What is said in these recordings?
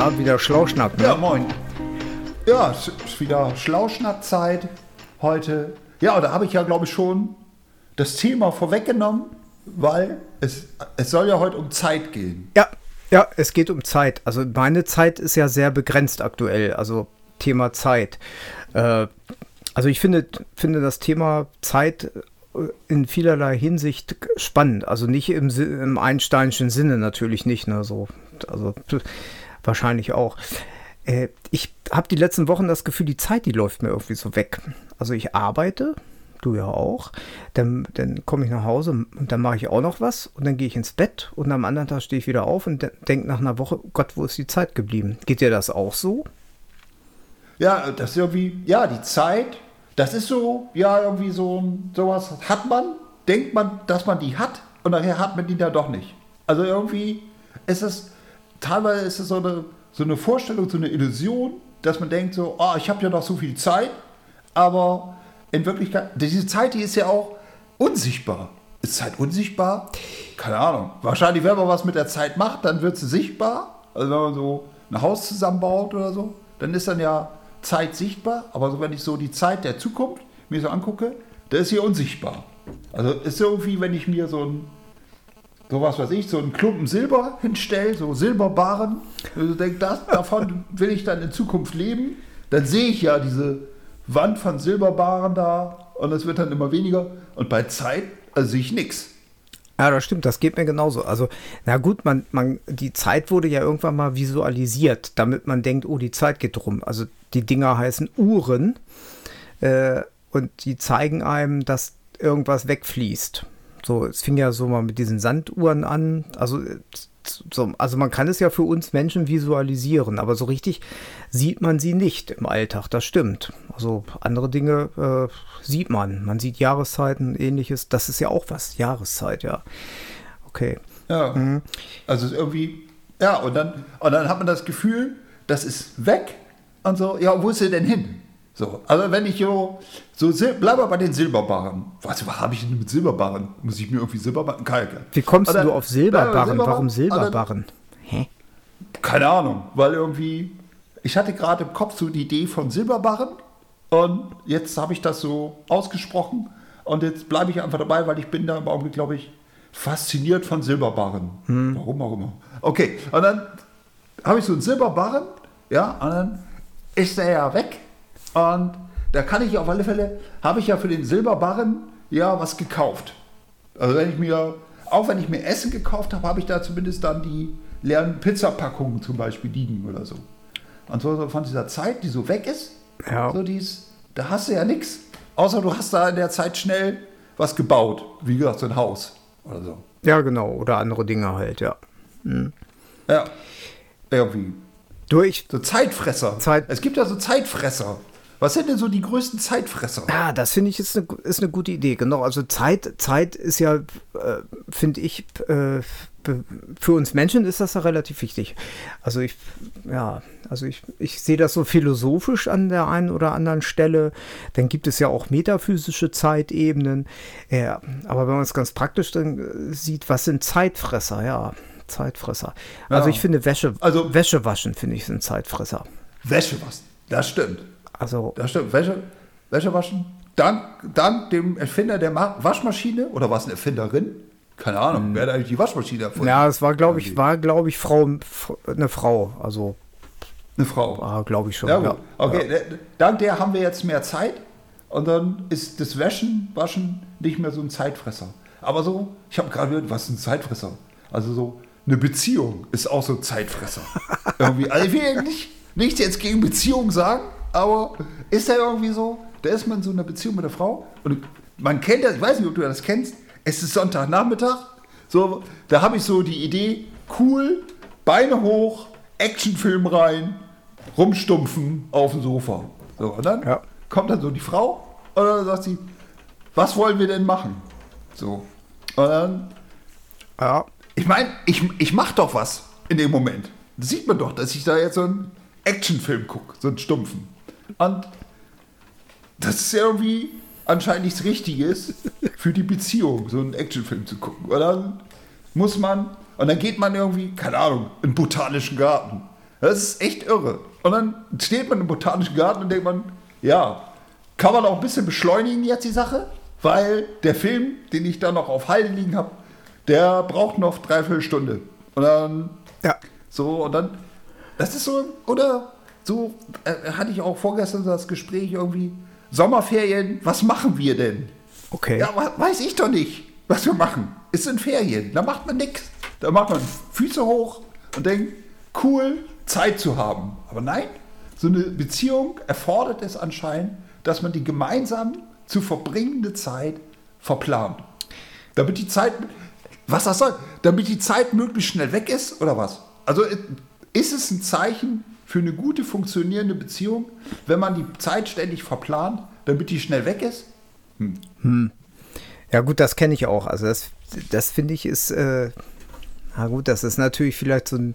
na, wieder Schlauschnack, ne? Ja, moin. Ja, es ist wieder Schlauschnackzeit heute. Ja, da habe ich ja, glaube ich, schon das Thema vorweggenommen, weil es, es soll ja heute um Zeit gehen. Ja, ja, es geht um Zeit. Also meine Zeit ist ja sehr begrenzt aktuell, also Thema Zeit. Äh, also ich finde, finde das Thema Zeit äh, in vielerlei Hinsicht spannend. Also nicht im, im Einsteinschen Sinne natürlich nicht, ne? So, also wahrscheinlich auch. Äh, ich habe die letzten Wochen das Gefühl, die Zeit, die läuft mir irgendwie so weg. Also ich arbeite, du ja auch. Dann, dann komme ich nach Hause und dann mache ich auch noch was und dann gehe ich ins Bett und am anderen Tag stehe ich wieder auf und de denke nach einer Woche, Gott, wo ist die Zeit geblieben? Geht dir das auch so? Ja, das ist irgendwie, ja, die Zeit, das ist so, ja, irgendwie so sowas hat man, denkt man, dass man die hat und nachher hat man die da doch nicht. Also irgendwie ist es, teilweise ist es so eine, so eine Vorstellung, so eine Illusion, dass man denkt so, oh, ich habe ja noch so viel Zeit, aber in Wirklichkeit, diese Zeit, die ist ja auch unsichtbar. Ist Zeit unsichtbar? Keine Ahnung. Wahrscheinlich, wenn man was mit der Zeit macht, dann wird sie sichtbar. Also wenn man so ein Haus zusammenbaut oder so, dann ist dann ja Zeit sichtbar. Aber so, wenn ich so die Zeit der Zukunft mir so angucke, da ist sie unsichtbar. Also ist irgendwie, wenn ich mir so ein, so was weiß ich, so einen Klumpen Silber hinstelle, so Silberbarren, also denke, das, davon will ich dann in Zukunft leben, dann sehe ich ja diese Wand von Silberbarren da und es wird dann immer weniger. Und bei Zeit also sehe ich nichts. Ja, das stimmt, das geht mir genauso. Also, na gut, man, man, die Zeit wurde ja irgendwann mal visualisiert, damit man denkt, oh, die Zeit geht rum. Also die Dinger heißen Uhren äh, und die zeigen einem, dass irgendwas wegfließt. So, es fing ja so mal mit diesen Sanduhren an. Also, äh, so, also man kann es ja für uns Menschen visualisieren, aber so richtig sieht man sie nicht im Alltag, das stimmt. Also andere Dinge äh, sieht man. Man sieht Jahreszeiten, ähnliches. Das ist ja auch was, Jahreszeit, ja. Okay. Ja. Also es ist irgendwie, ja, und dann, und dann hat man das Gefühl, das ist weg und so, ja, wo ist sie denn hin? So, also wenn ich so, so bleibe bei den Silberbarren. Was, was habe ich denn mit Silberbarren? Muss ich mir irgendwie Silberbarren kalken? Wie kommst dann- du auf Silberbarren? Ja, Warum Silberbarren? Hä? Keine Ahnung, weil irgendwie, ich hatte gerade im Kopf so die Idee von Silberbarren und jetzt habe ich das so ausgesprochen und jetzt bleibe ich einfach dabei, weil ich bin da im Augenblick, glaube ich, fasziniert von Silberbarren. Warum auch immer. Okay, und dann habe ich so einen Silberbarren, ja, und dann ist der ja weg und da kann ich auf alle Fälle, habe ich ja für den Silberbarren ja was gekauft. Also wenn ich mir, auch wenn ich mir Essen gekauft habe, habe ich da zumindest dann die leeren Pizzapackungen zum Beispiel liegen oder so. Und so von dieser Zeit, die so weg ist, Ja. so die ist, da hast du ja nichts. Außer du hast da in der Zeit schnell was gebaut. Wie gesagt, so ein Haus oder so. Ja, genau. Oder andere Dinge halt, ja. Ja, irgendwie. Durch. So Zeitfresser. Zeit- Es gibt ja so Zeitfresser. Was sind denn so die größten Zeitfresser? Ja, das finde ich ist eine, ist eine gute Idee. Genau. Also Zeit, Zeit ist ja, äh, finde ich, äh, für uns Menschen ist das ja relativ wichtig. Also ich, ja, also ich, ich sehe das so philosophisch an der einen oder anderen Stelle. Dann gibt es ja auch metaphysische Zeitebenen. Ja, aber wenn man es ganz praktisch dann äh, sieht, was sind Zeitfresser? Ja, Zeitfresser. Also Ja. ich finde Wäsche, Also- Wäsche waschen finde ich sind Zeitfresser. Wäsche was. Das stimmt. Also Das stimmt. Wäsche, Wäsche waschen. Dank, dank dem Erfinder der Ma Waschmaschine, oder war es eine Erfinderin? Keine Ahnung, wer hat eigentlich die Waschmaschine erfunden? Ja, es war, glaube ich, war, glaube ich, Frau, eine Frau. Also, Eine Frau. ah, glaube ich schon. Ja, gut. Okay, d- dank der haben wir jetzt mehr Zeit und dann ist das Wäschen, Waschen nicht mehr so ein Zeitfresser. Aber so, ich habe gerade gehört, was ist ein Zeitfresser? Also so, eine Beziehung ist auch so ein Zeitfresser. irgendwie, also ich will ja nicht, nichts jetzt gegen Beziehung sagen, aber ist ja irgendwie so, da ist man in so einer Beziehung mit einer Frau und man kennt das, ich weiß nicht, ob du das kennst, es ist Sonntagnachmittag, so, da habe ich so die Idee, cool, Beine hoch, Actionfilm rein, rumstumpfen auf dem Sofa. So, und dann Ja. kommt dann so die Frau und dann sagt sie, was wollen wir denn machen? So. Und dann, Ja, ich meine, ich, ich mache doch was in dem Moment. Das sieht man doch, dass ich da jetzt so einen Actionfilm gucke, so einen stumpfen. Und das ist ja irgendwie anscheinend nichts Richtiges für die Beziehung, so einen Actionfilm zu gucken. Und dann muss man, und dann geht man irgendwie, keine Ahnung, in den botanischen Garten. Das ist echt irre. Und dann steht man im botanischen Garten und denkt man, ja, kann man auch ein bisschen beschleunigen jetzt die Sache? Weil der Film, den ich da noch auf Halde liegen habe, der braucht noch dreiviertel Stunde. Und dann, ja. so, und dann, das ist so, oder so, äh, hatte ich auch vorgestern das Gespräch irgendwie, Sommerferien, was machen wir denn? Okay. Ja, weiß ich doch nicht, was wir machen. Es sind Ferien, da macht man nichts. Da macht man Füße hoch und denkt, cool, Zeit zu haben. Aber nein, so eine Beziehung erfordert es anscheinend, dass man die gemeinsam zu verbringende Zeit verplant. Damit die Zeit, was das soll, damit die Zeit möglichst schnell weg ist oder was? Also ist es ein Zeichen für eine gute funktionierende Beziehung, wenn man die Zeit ständig verplant, damit die schnell weg ist? Hm. Hm. Ja gut, das kenne ich auch. Also das, das finde ich ist, äh, na gut, das ist natürlich vielleicht so ein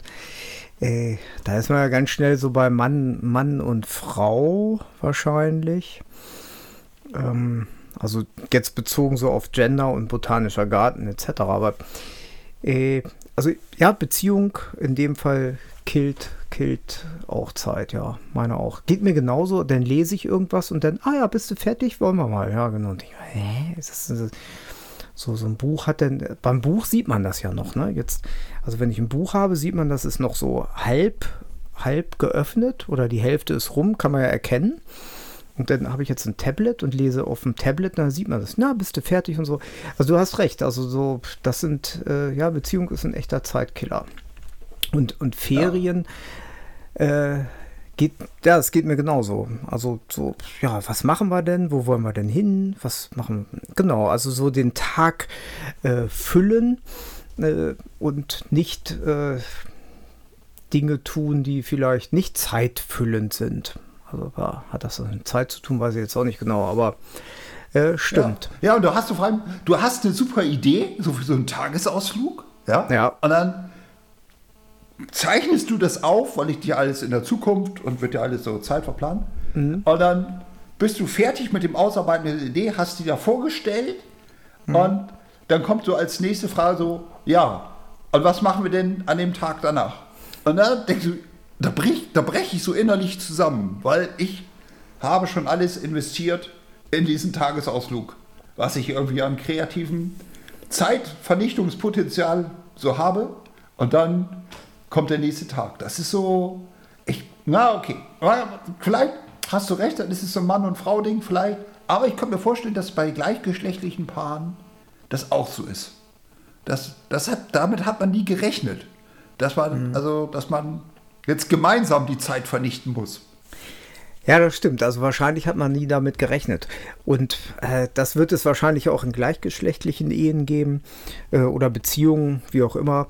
äh, da ist man ja ganz schnell so bei Mann, Mann und Frau wahrscheinlich. Ähm, also jetzt bezogen so auf Gender und botanischer Garten etc. Aber äh, also ja, Beziehung in dem Fall killt, killt auch Zeit, ja, meine auch. Geht mir genauso, dann lese ich irgendwas und dann, ah ja, bist du fertig? Wollen wir mal. Ja, genau. Und ich, hä? Ist das, ist das so, so ein Buch hat denn, beim Buch sieht man das ja noch, ne? Jetzt, also wenn ich ein Buch habe, sieht man, das ist noch so halb, halb geöffnet oder die Hälfte ist rum, kann man ja erkennen. Und dann habe ich jetzt ein Tablet und lese auf dem Tablet, dann sieht man das. Na, bist du fertig und so. Also du hast recht. Also so, das sind, äh, ja, Beziehung ist ein echter Zeitkiller. Und, und Ferien, ja. äh, Geht, ja, es geht mir genauso. Also so, ja, was machen wir denn? Wo wollen wir denn hin? Was machen Genau, also so den Tag äh, füllen äh, und nicht äh, Dinge tun, die vielleicht nicht zeitfüllend sind. Also ja, hat das mit Zeit zu tun, weiß ich jetzt auch nicht genau, aber äh, stimmt. Ja. ja, und du hast du vor allem, du hast eine super Idee, so für so einen Tagesausflug. Ja. ja. Und dann zeichnest du das auf, weil ich dir alles in der Zukunft und wird ja alles so zeitverplant. Mhm. Und dann bist du fertig mit dem Ausarbeiten der Idee, hast die da vorgestellt mhm. und dann kommt so als nächste Frage so, ja, und was machen wir denn an dem Tag danach? Und dann denkst du, da breche da brech ich so innerlich zusammen, weil ich habe schon alles investiert in diesen Tagesausflug, was ich irgendwie an kreativen Zeitvernichtungspotenzial so habe. Und dann kommt der nächste Tag. Das ist so, ich, na okay, vielleicht hast du recht, dann ist es so ein Mann- und Frau-Ding vielleicht, aber ich kann mir vorstellen, dass bei gleichgeschlechtlichen Paaren das auch so ist. Das, das hat, damit hat man nie gerechnet, dass man, mhm. also, dass man jetzt gemeinsam die Zeit vernichten muss. Ja, das stimmt. Also wahrscheinlich hat man nie damit gerechnet. Und äh, das wird es wahrscheinlich auch in gleichgeschlechtlichen Ehen geben äh, oder Beziehungen, wie auch immer.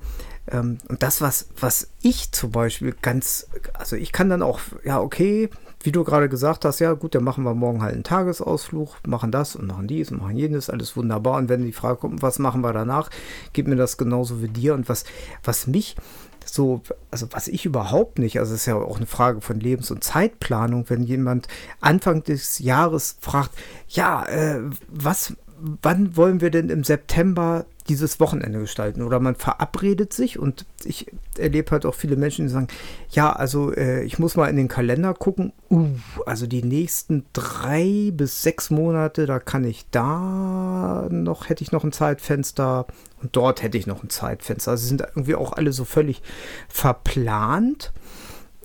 Ähm, und das, was, was ich zum Beispiel ganz, also ich kann dann auch, ja, okay, wie du gerade gesagt hast, ja gut, dann machen wir morgen halt einen Tagesausflug, machen das und machen dies und machen jenes, alles wunderbar. Und wenn die Frage kommt, was machen wir danach, geht mir das genauso wie dir. Und was, was mich so, also was ich überhaupt nicht, also es ist ja auch eine Frage von Lebens- und Zeitplanung, wenn jemand Anfang des Jahres fragt, ja, äh, was, wann wollen wir denn im September dieses Wochenende gestalten. Oder man verabredet sich und ich erlebe halt auch viele Menschen, die sagen, ja, also äh, ich muss mal in den Kalender gucken. Uh, also die nächsten drei bis sechs Monate, da kann ich da noch, hätte ich noch ein Zeitfenster und dort hätte ich noch ein Zeitfenster. Also sind irgendwie auch alle so völlig verplant.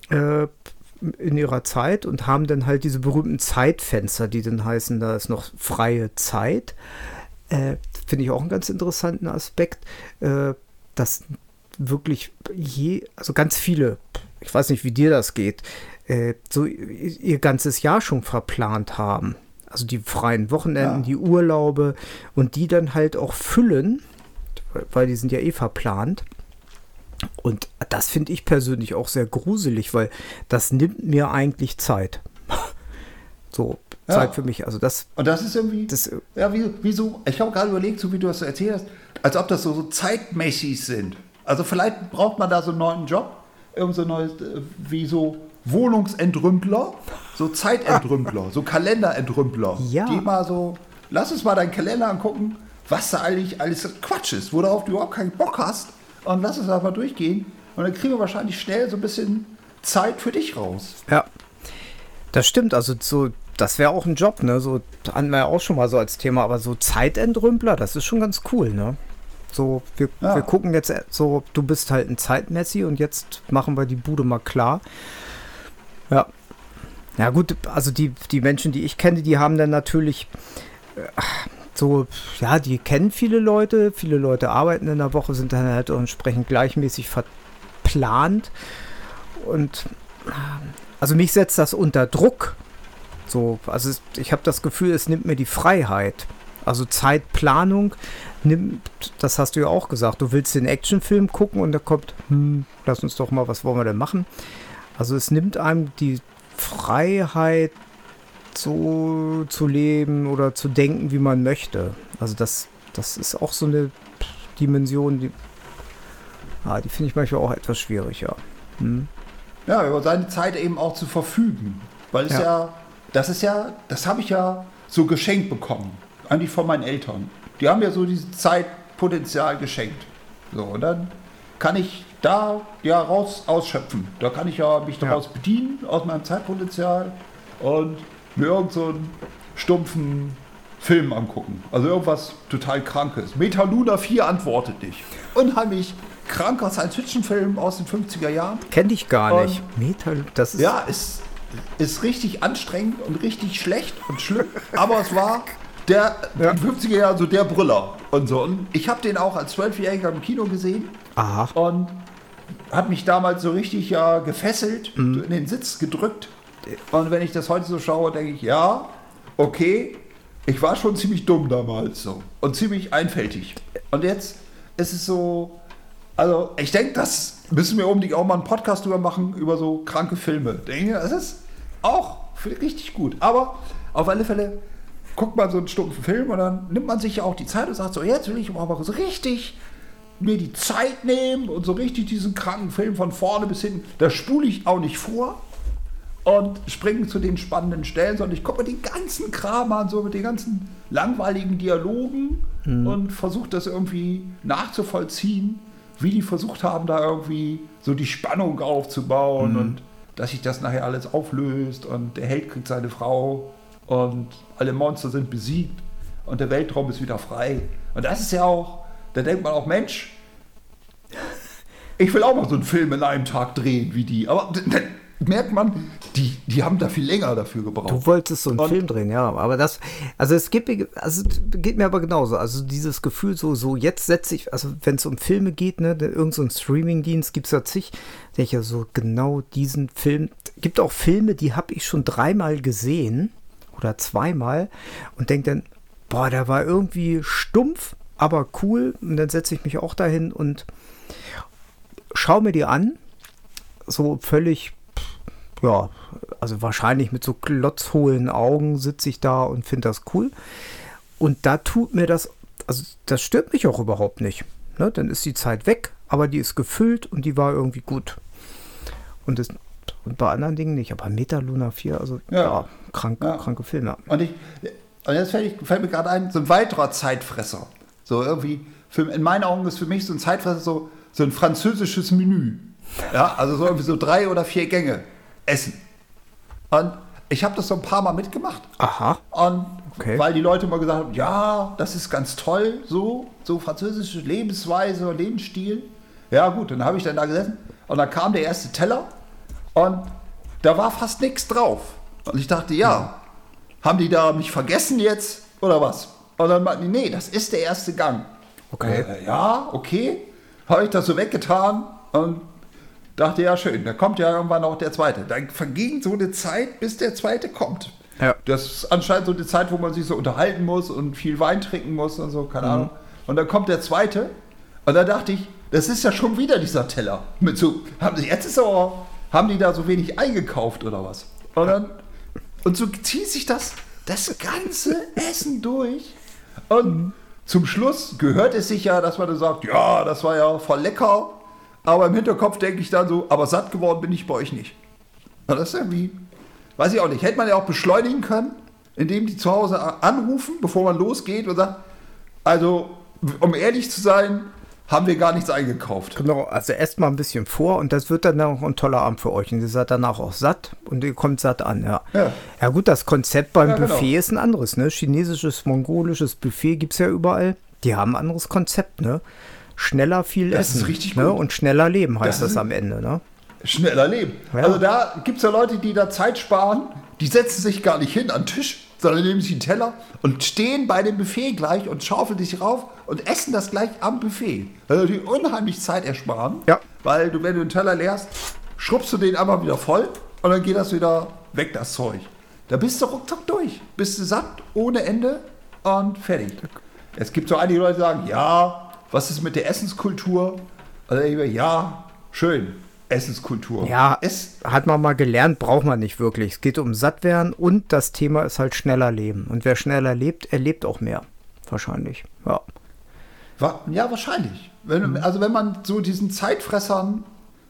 Äh, in ihrer Zeit und haben dann halt diese berühmten Zeitfenster, die dann heißen, da ist noch freie Zeit. Äh, Finde ich auch einen ganz interessanten Aspekt, äh, dass wirklich je, also ganz viele, ich weiß nicht, wie dir das geht, äh, so ihr ganzes Jahr schon verplant haben. Also die freien Wochenenden, ja. die Urlaube und die dann halt auch füllen, weil die sind ja eh verplant. Und das finde ich persönlich auch sehr gruselig, weil das nimmt mir eigentlich Zeit. so, ja. Zeit für mich. Also das. Und das ist irgendwie. Das, ja, wie, wie so, ich habe gerade überlegt, so wie du das erzählt hast, als ob das so, so zeitmäßig sind. Also vielleicht braucht man da so einen neuen Job, irgend so neues, äh, wie so Wohnungsentrümpler, so Zeitentrümpler, so Kalenderentrümpler. Ja. Die mal so, lass uns mal deinen Kalender angucken, was da eigentlich alles Quatsch ist, worauf du überhaupt keinen Bock hast. Und lass da mal durchgehen. Und dann kriegen wir wahrscheinlich schnell so ein bisschen Zeit für dich raus. Ja. Das stimmt, also so, das wäre auch ein Job, ne? So hatten wir ja auch schon mal so als Thema, aber so Zeitentrümpler, das ist schon ganz cool, ne? So, wir, Ja. wir gucken jetzt äh, so, du bist halt ein Zeitmessi und jetzt machen wir die Bude mal klar. Ja. Ja, gut, also die, die Menschen, die ich kenne, die haben dann natürlich äh, so, ja, die kennen viele Leute, viele Leute arbeiten in der Woche, sind dann halt entsprechend gleichmäßig verplant. Und also mich setzt das unter Druck. So, also ich habe das Gefühl, es nimmt mir die Freiheit. Also Zeitplanung nimmt, das hast du ja auch gesagt, du willst den Actionfilm gucken und da kommt, hm, lass uns doch mal, was wollen wir denn machen? Also es nimmt einem die Freiheit, so zu leben oder zu denken, wie man möchte. Also das, das ist auch so eine Dimension, die, ah, die finde ich manchmal auch etwas schwierig, ja. Hm. Ja, über seine Zeit eben auch zu verfügen. Weil es Ja. ja, das ist ja, das habe ich ja so geschenkt bekommen. Eigentlich von meinen Eltern. Die haben mir so dieses Zeitpotenzial geschenkt. So, und dann kann ich da ja raus ausschöpfen. Da kann ich ja mich Ja. daraus bedienen, aus meinem Zeitpotenzial und mir irgend so einen stumpfen Film angucken. Also irgendwas total Krankes. Metaluna 4 antwortet nicht. Unheimlich kranker Science-Fiction-Film aus den 50er Jahren. Kenne ich gar Und- nicht. Metal, das ist Ja, ist, ist richtig anstrengend und richtig schlecht und schlimm. Aber es war der Ja. in den 50er Jahren so der Brüller und so. Und ich habe den auch als Zwölfjähriger im Kino gesehen Aha. und hat mich damals so richtig ja gefesselt, Mhm. in den Sitz gedrückt. Und wenn ich das heute so schaue, denke ich, ja, okay, ich war schon ziemlich dumm damals so und ziemlich einfältig. Und jetzt ist es so, also ich denke, das müssen wir unbedingt auch mal einen Podcast drüber machen, über so kranke Filme. Denke, das ist auch richtig gut. Aber auf alle Fälle guckt man so einen stumpfen Film und dann nimmt man sich ja auch die Zeit und sagt so, jetzt will ich aber so richtig mir die Zeit nehmen und so richtig diesen kranken Film von vorne bis hinten. Da spule ich auch nicht vor und springe zu den spannenden Stellen, sondern ich gucke mir den ganzen Kram an, so mit den ganzen langweiligen Dialogen und versuche das irgendwie nachzuvollziehen, wie die versucht haben, da irgendwie so die Spannung aufzubauen und dass sich das nachher alles auflöst und der Held kriegt seine Frau und alle Monster sind besiegt und der Weltraum ist wieder frei. Und das ist ja auch, da denkt man auch, Mensch, ich will auch mal so einen Film in einem Tag drehen wie die. Aber merkt man, die, die haben da viel länger dafür gebraucht. Du wolltest so einen Und- Film drehen, ja, aber das, also es gibt, mir- also geht mir aber genauso. Also dieses Gefühl, so, so jetzt setze ich, also wenn es um Filme geht, ne, der- irgend so ein Streamingdienst gibt es ja zig, denke ich ja so genau diesen Film. Gibt auch Filme, die habe ich schon dreimal gesehen oder zweimal und denke dann, boah, der war irgendwie stumpf, aber cool. Und dann setze ich mich auch dahin und schaue mir die an, so völlig ja, also wahrscheinlich mit so klotzhohlen Augen sitze ich da und finde das cool. Und da tut mir das, also das stört mich auch überhaupt nicht. Ne? Dann ist die Zeit weg, aber die ist gefüllt und die war irgendwie gut. Und, das, und bei anderen Dingen nicht. Aber Metaluna 4, also ja, Ja. krank, Ja. kranke Filme. Und, ich, und jetzt fällt, fällt mir gerade ein, so ein weiterer Zeitfresser. So irgendwie, für, in meinen Augen ist für mich so ein Zeitfresser so, so ein französisches Menü. Ja, also so irgendwie so drei oder vier Gänge essen. Und ich habe das so ein paar Mal mitgemacht. Aha. Und Okay. weil die Leute immer gesagt haben, ja, das ist ganz toll, so, so französische Lebensweise und Lebensstil. Ja gut, dann habe ich dann da gesessen und dann kam der erste Teller und da war fast nichts drauf. Und ich dachte, ja, haben die da mich vergessen jetzt oder was? Und dann meinten die, nee, das ist der erste Gang. Okay. Äh, ja, okay. Habe ich das so weggetan und dachte, ja schön, da kommt ja irgendwann auch der zweite. Dann verging so eine Zeit, bis der zweite kommt. Ja. Das ist anscheinend so eine Zeit, wo man sich so unterhalten muss und viel Wein trinken muss und so, keine Ahnung. Und dann kommt der zweite und da dachte ich, das ist ja schon wieder dieser Teller. Mit so, haben sie, jetzt ist aber, haben die da so wenig eingekauft oder was? Und dann, und so zieht sich das, das ganze Essen durch. Und zum Schluss gehört es sich ja, dass man dann sagt, ja, das war ja voll lecker. Aber im Hinterkopf denke ich dann so, aber satt geworden bin ich bei euch nicht. Das ist irgendwie, weiß ich auch nicht, hätte man ja auch beschleunigen können, indem die zu Hause anrufen, bevor man losgeht und sagt, also, um ehrlich zu sein, haben wir gar nichts eingekauft. Genau, also esst mal ein bisschen vor und das wird dann auch ein toller Abend für euch. Und ihr seid danach auch satt und ihr kommt satt an, ja. Ja, ja gut, das Konzept beim ja, genau. Buffet ist ein anderes, ne? Chinesisches, mongolisches Buffet gibt es ja überall. Die haben ein anderes Konzept, ne? Schneller viel das essen. Ist richtig ne? Und schneller leben heißt das, das am Ende, ne? Schneller leben. Ja. Also da gibt es ja Leute, die da Zeit sparen, die setzen sich gar nicht hin an den Tisch, sondern nehmen sich einen Teller und stehen bei dem Buffet gleich und schaufeln sich rauf und essen das gleich am Buffet. Also die unheimlich Zeit ersparen. Ja. Weil du, wenn du den Teller leerst, schrubbst du den einmal wieder voll und dann geht das wieder weg, das Zeug. Da bist du ruckzuck durch. Bist du satt, ohne Ende und fertig. Es gibt so einige Leute, die sagen, ja, was ist mit der Essenskultur? Also ja, schön. Essenskultur. Ja, es hat man mal gelernt, braucht man nicht wirklich. Es geht um Sattwerden und das Thema ist halt schneller leben. Und wer schneller lebt, erlebt auch mehr. Wahrscheinlich. Ja. Ja, wahrscheinlich. Wenn, also wenn man so diesen Zeitfressern,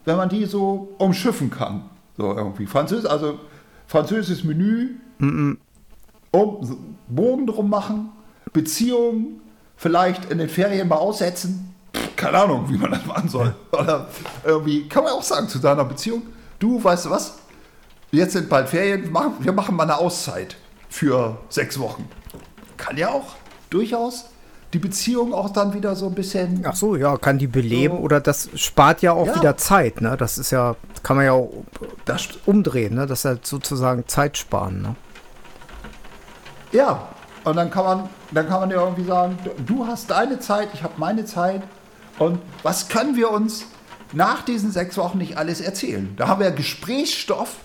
wenn man die so umschiffen kann, so irgendwie. Französ, also französisches Menü, mm um, Bogen drum machen, Beziehungen, vielleicht in den Ferien mal aussetzen, keine Ahnung, wie man das machen soll. Oder irgendwie, kann man auch sagen zu deiner Beziehung, du, weißt du was, jetzt sind bald Ferien, wir machen mal eine Auszeit für sechs Wochen. Kann ja auch durchaus die Beziehung auch dann wieder so ein bisschen. Ach so, ja, kann die beleben so. oder das spart ja auch ja. wieder Zeit, ne? Das ist ja, kann man ja auch das umdrehen, ne? Das ist halt sozusagen Zeit sparen, ne? Ja, und dann kann man, dann kann man ja irgendwie sagen, du hast deine Zeit, ich habe meine Zeit und was können wir uns nach diesen sechs Wochen nicht alles erzählen? Da haben wir Gesprächsstoff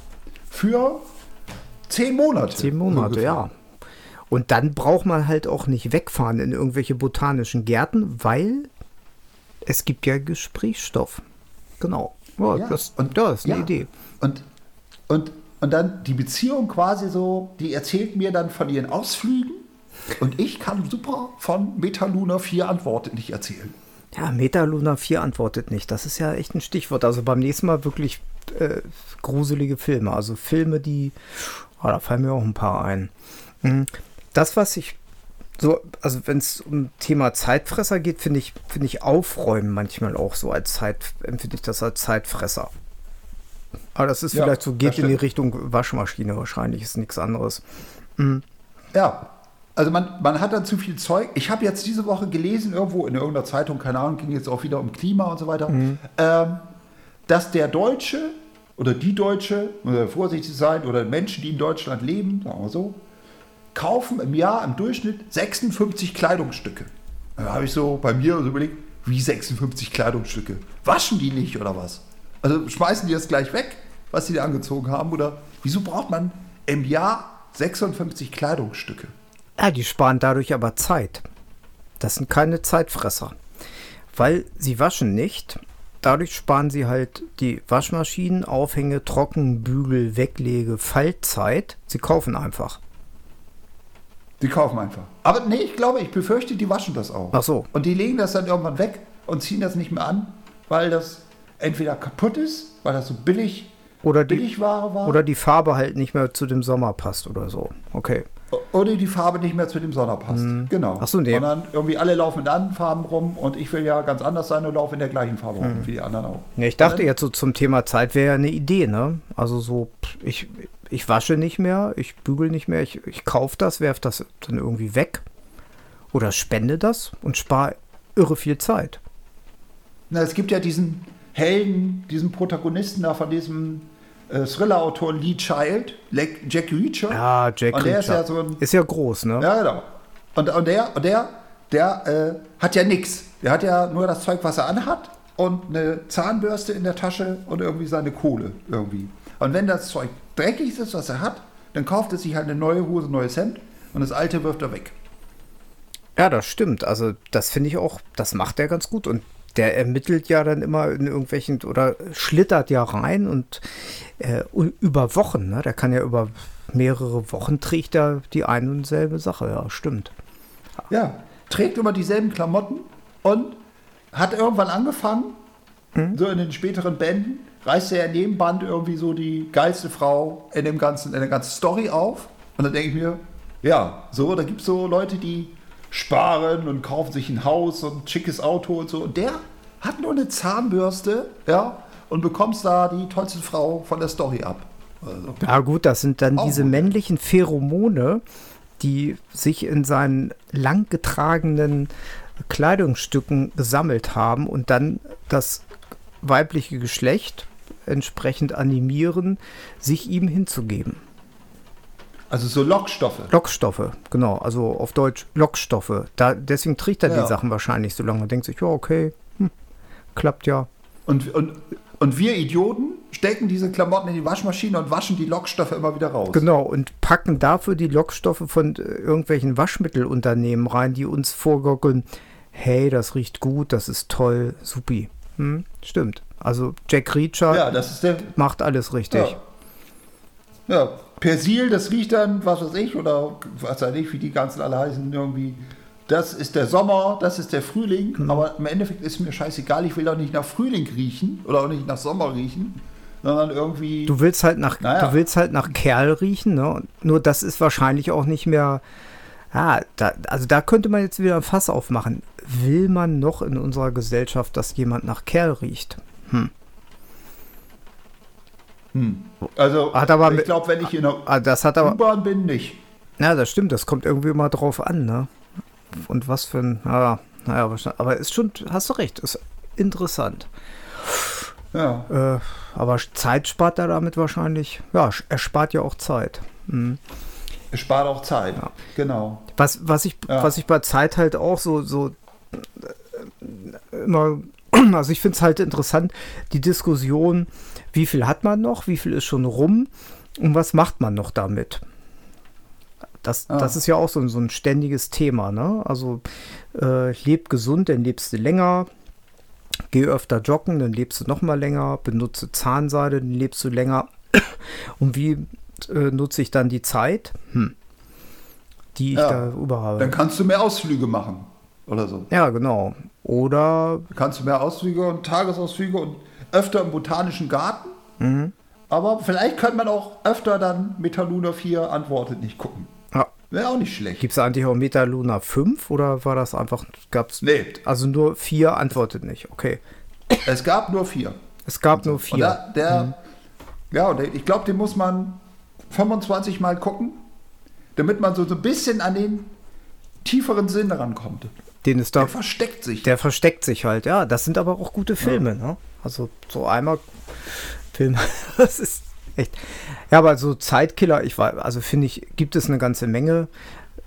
für zehn Monate. Zehn Monate, ja. Und dann braucht man halt auch nicht wegfahren in irgendwelche botanischen Gärten, weil es gibt ja Gesprächsstoff. Genau. Ja, ja. Das, und, das ist eine ja. Idee. Und, und, und dann die Beziehung quasi so, die erzählt mir dann von ihren Ausflügen und ich kann super von Metaluna 4 Antworten nicht erzählen. Ja, Metaluna 4 antwortet nicht. Das ist ja echt ein Stichwort. Also beim nächsten Mal wirklich äh, gruselige Filme. Also Filme, die. Oh, da fallen mir auch ein paar ein. Hm. Das, was ich so, also wenn es um Thema Zeitfresser geht, finde ich, finde ich Aufräumen manchmal auch so als Zeit, empfinde ich das als Zeitfresser. Aber das ist ja, vielleicht so, geht in die Richtung Waschmaschine wahrscheinlich, ist nichts anderes. Mhm. Ja, also man, man hat da zu viel Zeug. Ich habe jetzt diese Woche gelesen, irgendwo in irgendeiner Zeitung, keine Ahnung, ging jetzt auch wieder um Klima und so weiter, mhm. ähm, dass der Deutsche oder die Deutsche, oder vorsichtig sein, oder Menschen, die in Deutschland leben, sagen wir so, kaufen im Jahr im Durchschnitt 56 Kleidungsstücke. Da habe ich so bei mir so überlegt, wie 56 Kleidungsstücke? Waschen die nicht oder was? Also schmeißen die das gleich weg, was sie da angezogen haben? Oder wieso braucht man im Jahr 56 Kleidungsstücke? Ja, die sparen dadurch aber Zeit. Das sind keine Zeitfresser. Weil sie waschen nicht. Dadurch sparen sie halt die Waschmaschinen, Aufhänge, Trocken, Bügel, Weglege, Faltzeit. Sie kaufen einfach. Sie kaufen einfach. Aber nee, ich glaube, ich befürchte, die waschen das auch. Ach so. Und die legen das dann irgendwann weg und ziehen das nicht mehr an, weil das entweder kaputt ist, weil das so billig, oder die, Billigware war. Oder die Farbe halt nicht mehr zu dem Sommer passt oder so. Okay. Oder die Farbe nicht mehr zu dem Sommer passt. Mhm. Genau. Achso, nee. Sondern irgendwie alle laufen in anderen Farben rum und ich will ja ganz anders sein und laufe in der gleichen Farbe rum mhm. wie die anderen auch. Ja, ich dachte jetzt so zum Thema Zeit wäre ja eine Idee, ne? Also so, ich, ich wasche nicht mehr, ich bügel nicht mehr, ich, ich kaufe das, werfe das dann irgendwie weg oder spende das und spare irre viel Zeit. Na, es gibt ja diesen Helden, diesen Protagonisten da von diesem äh, Thriller-Autor Lee Child, Jack Reacher. Ja, Jack und der Reacher. Ist ja, so ein, ist ja groß, ne? Ja, genau. Und, und der, und der, der äh, hat ja nichts. Der hat ja nur das Zeug, was er anhat und eine Zahnbürste in der Tasche und irgendwie seine Kohle irgendwie. Und wenn das Zeug dreckig ist, was er hat, dann kauft er sich halt eine neue Hose, ein neues Hemd und das alte wirft er weg. Ja, das stimmt. Also das finde ich auch, das macht er ganz gut. Und der ermittelt ja dann immer in irgendwelchen oder schlittert ja rein und äh, über Wochen, ne? Der kann ja über mehrere Wochen trägt er die eine und selbe Sache, ja, stimmt. Ja, trägt immer dieselben Klamotten und hat irgendwann angefangen, hm? so in den späteren Bänden, reißt er in dem Band irgendwie so die geilste Frau in, dem ganzen, in der ganzen Story auf. Und dann denke ich mir, ja, so, da gibt es so Leute, die sparen und kaufen sich ein Haus und ein schickes Auto und so. Und der hat nur eine Zahnbürste, ja, und bekommst da die tollste Frau von der Story ab. Also. Ja gut, das sind dann diese männlichen Pheromone, die sich in seinen langgetragenen Kleidungsstücken gesammelt haben und dann das weibliche Geschlecht entsprechend animieren, sich ihm hinzugeben. Also so Lockstoffe. Lockstoffe, genau. Also auf Deutsch Lockstoffe. Da, deswegen trägt er ja. die Sachen wahrscheinlich so lange. Denkt sich, ja, okay, hm, klappt ja. Und, und, und wir Idioten stecken diese Klamotten in die Waschmaschine und waschen die Lockstoffe immer wieder raus. Genau, und packen dafür die Lockstoffe von äh, irgendwelchen Waschmittelunternehmen rein, die uns vorgockeln, hey, das riecht gut, das ist toll, supi. Hm, stimmt. Also Jack Reacher ja, das ist der, macht alles richtig. Ja. Ja. Persil, das riecht dann, was weiß ich, oder was weiß ich, wie die ganzen alle heißen, irgendwie. Das ist der Sommer, das ist der Frühling, mhm. aber im Endeffekt ist mir scheißegal, ich will doch nicht nach Frühling riechen oder auch nicht nach Sommer riechen, sondern irgendwie. Du willst halt nach, naja. du willst halt nach Kerl riechen, ne? Nur das ist wahrscheinlich auch nicht mehr. Ja, da, also da könnte man jetzt wieder ein Fass aufmachen. Will man noch in unserer Gesellschaft, dass jemand nach Kerl riecht? Hm. Hm. Also, hat aber ich glaube, wenn ich in der ah, U-Bahn bin, nicht. Ja, das stimmt. Das kommt irgendwie immer drauf an, ne? Und was für ein. Ja, naja, aber ist schon, hast du recht, ist interessant. Ja. Äh, aber Zeit spart er damit wahrscheinlich. Ja, er spart ja auch Zeit. Mhm. Er spart auch Zeit, ja. genau. Was, was, ich, ja. was ich bei Zeit halt auch so, so äh, immer, also ich finde es halt interessant, die Diskussion, wie viel hat man noch, wie viel ist schon rum und was macht man noch damit? Das, ah. das ist ja auch so, so ein ständiges Thema. Ne? Also äh, leb gesund, dann lebst du länger. Geh öfter joggen, dann lebst du noch mal länger. Benutze Zahnseide, dann lebst du länger. Und wie äh, nutze ich dann die Zeit, hm. die ich ja, da überhabe? Dann kannst du mehr Ausflüge machen oder so. Ja, genau. Oder kannst du mehr Ausflüge und Tagesausflüge und öfter im botanischen Garten. Mhm. Aber vielleicht könnte man auch öfter dann Metaluna 4 antwortet nicht gucken. Wäre auch nicht schlecht. Gibt es eigentlich auch Meta Luna 5 oder war das einfach, gab es. Nee. Also nur 4 antwortet nicht, okay. Es gab nur 4. Es gab nur 4. Der, der mhm. Ja, und ich glaube, den muss man 25 Mal gucken, damit man so, so ein bisschen an den tieferen Sinn rankommt. Den ist da, der versteckt sich. Der versteckt sich halt, ja. Das sind aber auch gute Filme, ja. ne? Also so einmal Film, das ist echt. Ja, aber so Zeitkiller, ich war, also finde ich, gibt es eine ganze Menge.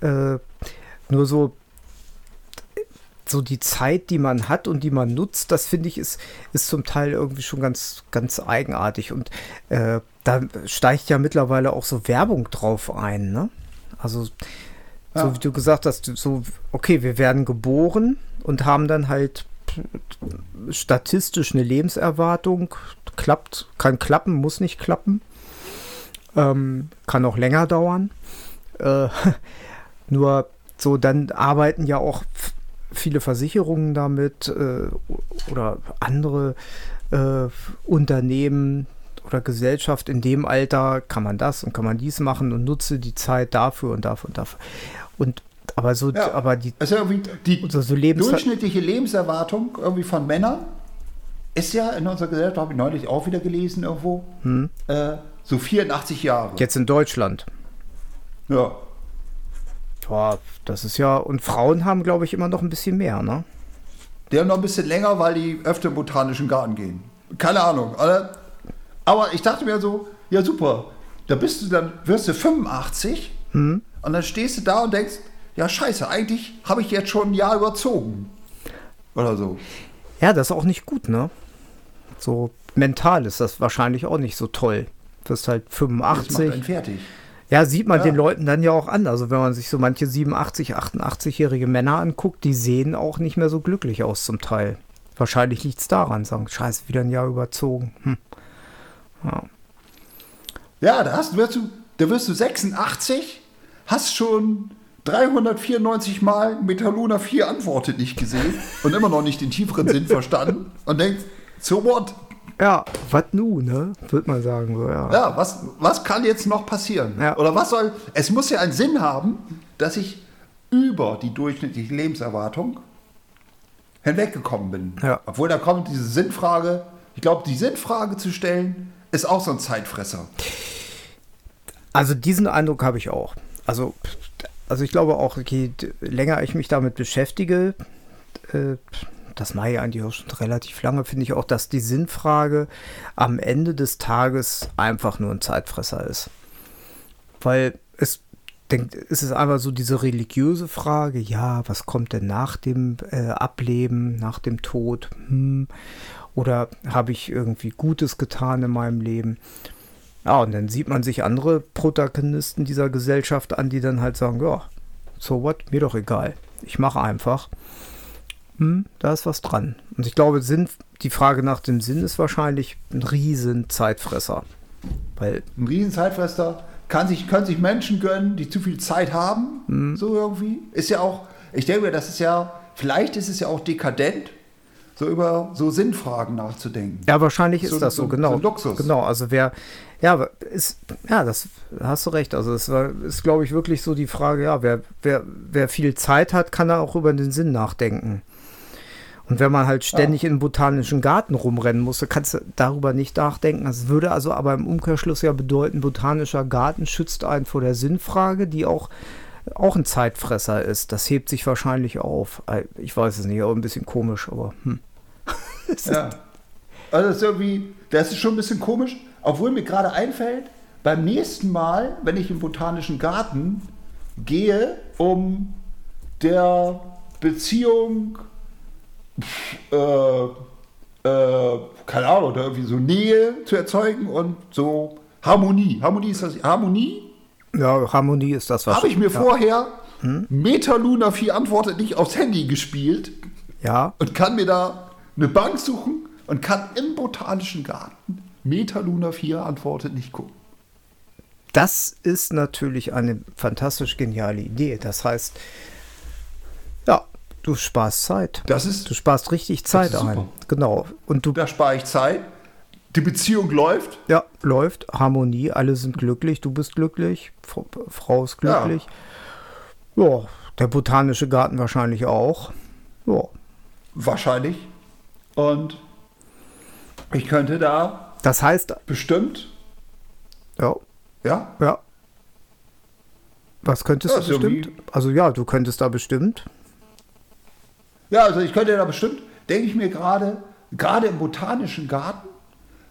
Äh, nur so, so die Zeit, die man hat und die man nutzt, das finde ich, ist, ist zum Teil irgendwie schon ganz, ganz eigenartig. Und äh, da steigt ja mittlerweile auch so Werbung drauf ein, ne? Also, ja. so wie du gesagt hast, so, okay, wir werden geboren und haben dann halt statistisch eine Lebenserwartung. Klappt, kann klappen, muss nicht klappen. Ähm, kann auch länger dauern. Äh, nur so, dann arbeiten ja auch viele Versicherungen damit äh, oder andere äh, Unternehmen oder Gesellschaft in dem Alter kann man das und kann man dies machen und nutze die Zeit dafür und dafür und dafür. Und aber so, ja, aber die, also die so, so durchschnittliche Lebenserwartung irgendwie von Männern ist ja in unserer Gesellschaft, habe ich neulich auch wieder gelesen irgendwo, hm. äh, so 84 Jahre. Jetzt in Deutschland. Ja. Boah, das ist ja. Und Frauen haben, glaube ich, immer noch ein bisschen mehr, ne? Die haben noch ein bisschen länger, weil die öfter im botanischen Garten gehen. Keine Ahnung. Oder? Aber ich dachte mir so, ja super, da bist du dann, wirst du 85 hm. und dann stehst du da und denkst, ja scheiße, eigentlich habe ich jetzt schon ein Jahr überzogen. Oder so. Ja, das ist auch nicht gut, ne? So mental ist das wahrscheinlich auch nicht so toll wirst halt 85. Das fertig. Ja, sieht man ja. den Leuten dann ja auch an. Also wenn man sich so manche 87, 88-jährige Männer anguckt, die sehen auch nicht mehr so glücklich aus zum Teil. Wahrscheinlich liegt es daran, sagen, scheiße, wieder ein Jahr überzogen. Hm. Ja. ja, da hast, wirst du, da wirst du 86, hast schon 394 Mal Metaluna 4 antwortet nicht gesehen und immer noch nicht den tieferen Sinn verstanden und denkst, so what? Ja, was nun, ne? Würde man sagen. So, ja. Ja, was, was kann jetzt noch passieren? Ja. Oder was soll. Es muss ja einen Sinn haben, dass ich über die durchschnittliche Lebenserwartung hinweggekommen bin. Ja. Obwohl da kommt diese Sinnfrage. Ich glaube, die Sinnfrage zu stellen, ist auch so ein Zeitfresser. Also diesen Eindruck habe ich auch. Also, also ich glaube auch, je länger ich mich damit beschäftige, äh, das mache ich eigentlich auch schon relativ lange, finde ich auch, dass die Sinnfrage am Ende des Tages einfach nur ein Zeitfresser ist. Weil es denkt, es ist einfach so diese religiöse Frage, ja, was kommt denn nach dem äh, Ableben, nach dem Tod? Hm, oder habe ich irgendwie Gutes getan in meinem Leben? Ja, und dann sieht man sich andere Protagonisten dieser Gesellschaft an, die dann halt sagen, ja, so what, mir doch egal. Ich mache einfach. Hm, da ist was dran. Und ich glaube, Sinn, die Frage nach dem Sinn ist wahrscheinlich ein riesen Zeitfresser. Weil, Ein Riesenzeitfresser kann sich, können sich Menschen gönnen, die zu viel Zeit haben. So irgendwie. Ist ja auch, ich denke mir, das ist ja, vielleicht ist es ja auch dekadent, so über so Sinnfragen nachzudenken. ja, wahrscheinlich ist So- das so, genau. so ein Luxus. Genau, also wer, ja, ist, ja, das hast du recht. Also es ist, glaube ich, wirklich so die Frage, ja, wer, wer, wer viel Zeit hat, kann da auch über den Sinn nachdenken. Und wenn man halt ständig in den botanischen Garten rumrennen musste, kannst du darüber nicht nachdenken. Das würde also aber im Umkehrschluss ja bedeuten, botanischer Garten schützt einen vor der Sinnfrage, die auch, auch ein Zeitfresser ist. Das hebt sich wahrscheinlich auf. Äh, Ich weiß es nicht, aber ein bisschen komisch, aber hm. Ja. Also das ist irgendwie, das ist schon ein bisschen komisch, obwohl mir gerade einfällt, beim nächsten Mal, wenn ich im Botanischen Garten gehe, um der Beziehung, äh, äh, keine Ahnung, oder irgendwie so Nähe zu erzeugen und so Harmonie. Harmonie ist das, Harmonie Ja, Harmonie ist das, was. habe ich mir ja. vorher Metaluna 4 antwortet nicht aufs Handy gespielt Ja, und kann mir da eine Bank suchen und kann im Botanischen Garten Metaluna 4 antwortet nicht gucken. das ist natürlich eine fantastisch geniale Idee. Das heißt, ja, du sparst Zeit. Das ist, Du sparst richtig Zeit ein. Genau. Und du, da spare ich Zeit. Die Beziehung läuft. ja, läuft, Harmonie, alle sind glücklich, du bist glücklich, Frau ist glücklich. Ja. der botanische Garten wahrscheinlich auch. Ja, Wahrscheinlich. Und ich könnte da das heißt, bestimmt, ja, ja, ja. Was könntest Ja, du bestimmt? Also ja, du könntest da bestimmt. ja, also ich könnte da bestimmt, denke ich mir gerade, gerade im Botanischen Garten,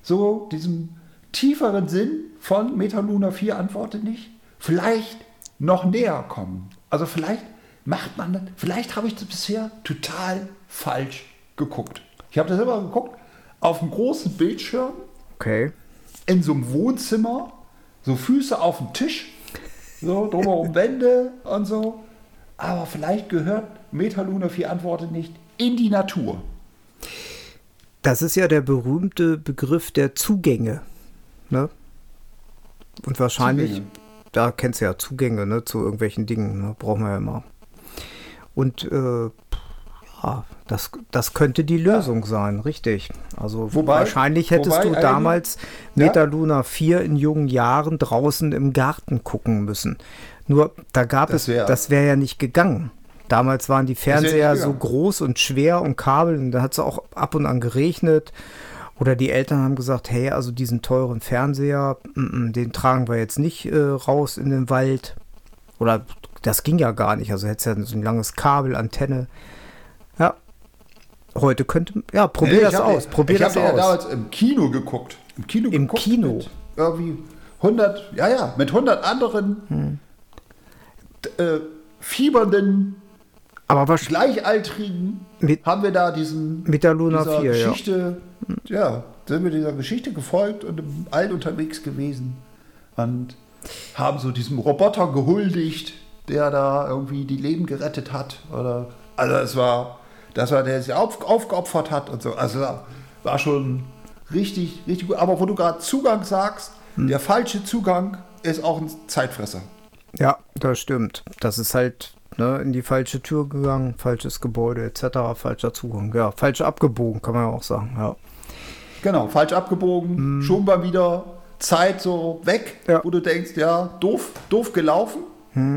so diesem tieferen Sinn von Metaluna 4 antwortet nicht, vielleicht noch näher kommen. Also vielleicht macht man das, vielleicht habe ich das bisher total falsch geguckt. Ich habe das immer geguckt auf einem großen Bildschirm Okay. in so einem Wohnzimmer, so Füße auf dem Tisch, so drumherum Wände und so. Aber vielleicht gehört Metaluna 4 antwortet nicht in die Natur. Das ist ja der berühmte Begriff der Zugänge. Ne? Und wahrscheinlich, Zugänge. da kennst du ja Zugänge ne, zu irgendwelchen Dingen, ne? brauchen wir ja immer. Und äh, ja, das, das könnte die Lösung sein, richtig. Also Wobei- wahrscheinlich hättest wobei du damals Ja? Metaluna 4 in jungen Jahren draußen im Garten gucken müssen. Nur da gab Das es, wär- das wäre ja nicht gegangen. Damals waren die Fernseher so groß und schwer und Kabel und da hat es auch ab und an geregnet. Oder die Eltern haben gesagt, hey, also diesen teuren Fernseher, den tragen wir jetzt nicht äh, raus in den Wald. Oder das ging ja gar nicht. Also hättest ja so ein langes Kabel, Antenne. Ja. Heute könnte, ja, probier Nee, das ich hab aus. Probier ich das hab den ja aus. damals im Kino geguckt. Im Kino Im geguckt Kino? Mit irgendwie 100, ja, ja, mit 100 anderen Hm. äh, fiebernden, Aber wahrscheinlich Gleichaltrigen Mit- haben wir da diesen mit der Luna dieser 4, ja. Geschichte, ja. sind wir dieser Geschichte gefolgt und im All unterwegs gewesen und haben so diesem Roboter gehuldigt, der da irgendwie die Leben gerettet hat. Oder, also es war, das war, der sich auf, aufgeopfert hat und so. Also war schon richtig, richtig gut. Aber wo du gerade Zugang sagst, Hm. der falsche Zugang ist auch ein Zeitfresser. Ja, das stimmt. Das ist halt ne, in die falsche Tür gegangen, falsches Gebäude etc., falscher Zugang. Ja, falsch abgebogen, kann man ja auch sagen. Ja. Genau, falsch abgebogen, schon mal wieder Zeit so weg, Ja. wo du denkst, ja, doof, doof gelaufen.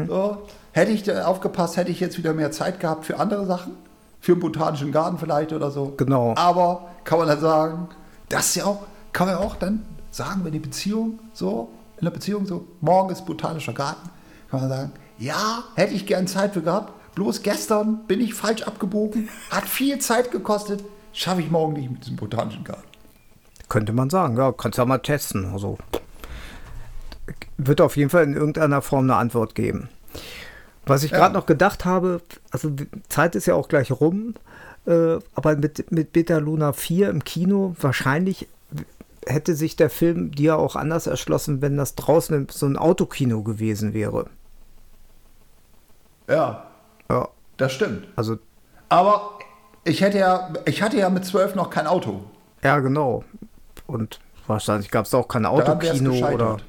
So, hätte ich aufgepasst, hätte ich jetzt wieder mehr Zeit gehabt für andere Sachen, für den botanischen Garten vielleicht oder so. Genau. Aber kann man dann sagen, das ist ja auch, kann man auch dann sagen, wenn die Beziehung so, in der Beziehung so, morgen ist botanischer Garten, kann man sagen, ja, hätte ich gern Zeit für gehabt, bloß gestern bin ich falsch abgebogen, hat viel Zeit gekostet, schaffe ich morgen nicht mit diesem botanischen Garten. Könnte man sagen, ja, kannst ja mal testen. Also wird auf jeden Fall in irgendeiner Form eine Antwort geben. Was ich Ja. gerade noch gedacht habe, also Zeit ist ja auch gleich rum, äh, aber mit, mit Beta Luna 4 im Kino wahrscheinlich hätte sich der Film dir auch anders erschlossen, wenn das draußen so ein Autokino gewesen wäre. Ja, Ja, das stimmt. also, Aber ich hätte ja, ich hatte ja mit zwölf noch kein Auto. ja, genau. Und wahrscheinlich gab es auch kein Autokino oder. gescheitert.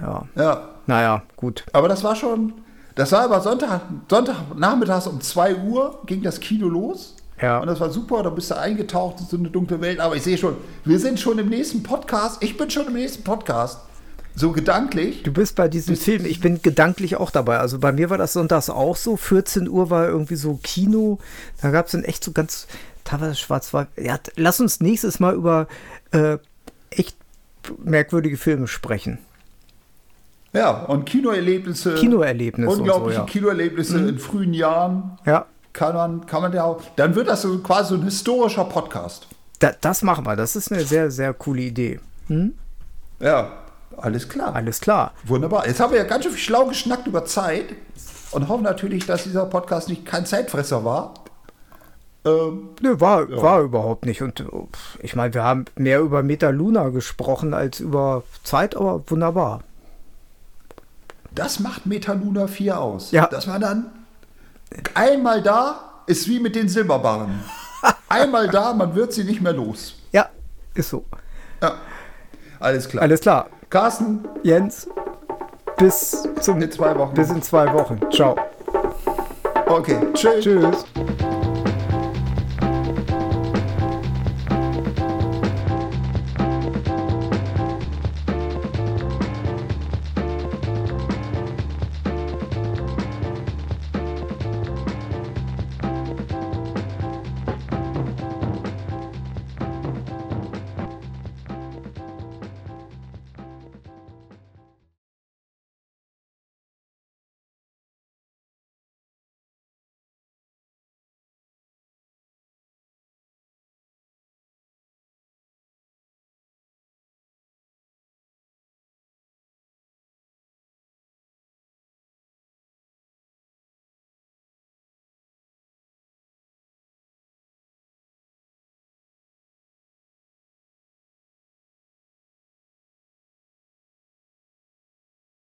Ja, Ja, naja, gut. aber das war schon, das war aber Sonntag, Sonntagnachmittags um 2 Uhr ging das Kino los. Ja. Und das war super, da bist du eingetaucht in so eine dunkle Welt. Aber ich sehe schon, wir sind schon im nächsten Podcast. Ich bin schon im nächsten Podcast. So gedanklich. Du bist bei diesem Film, ich bin gedanklich auch dabei. Also bei mir war das sonntags auch so. 14 Uhr war irgendwie so Kino. Da gab es dann echt so ganz teilweise schwarz-weiß. Ja, lass uns nächstes Mal über äh, echt merkwürdige Filme sprechen. Ja, und Kinoerlebnisse. Kinoerlebnisse und so, Unglaubliche ja. Mhm. Kinoerlebnisse in frühen Jahren. Ja, Kann man, kann man ja auch. Dann wird das so quasi so ein historischer Podcast. da, das machen wir. Das ist eine sehr, sehr coole Idee. Ja, alles klar. Alles klar. Wunderbar. Jetzt haben wir ja ganz schön viel schlau geschnackt über Zeit und hoffen natürlich, dass dieser Podcast nicht kein Zeitfresser war. Ähm, Nö, war, war überhaupt nicht. Und ich meine, wir haben mehr über Meta Luna gesprochen als über Zeit, aber wunderbar. Das macht Metaluna 4 aus. Ja. Dass man dann einmal da ist wie mit den Silberbarren. einmal da, man wird sie nicht mehr los. Ja, ist so. Ja. Alles klar. Alles klar. Carsten, Jens, bis zum in zwei Wochen. bis in zwei Wochen. Ciao. Okay, tschüss. Tschüss.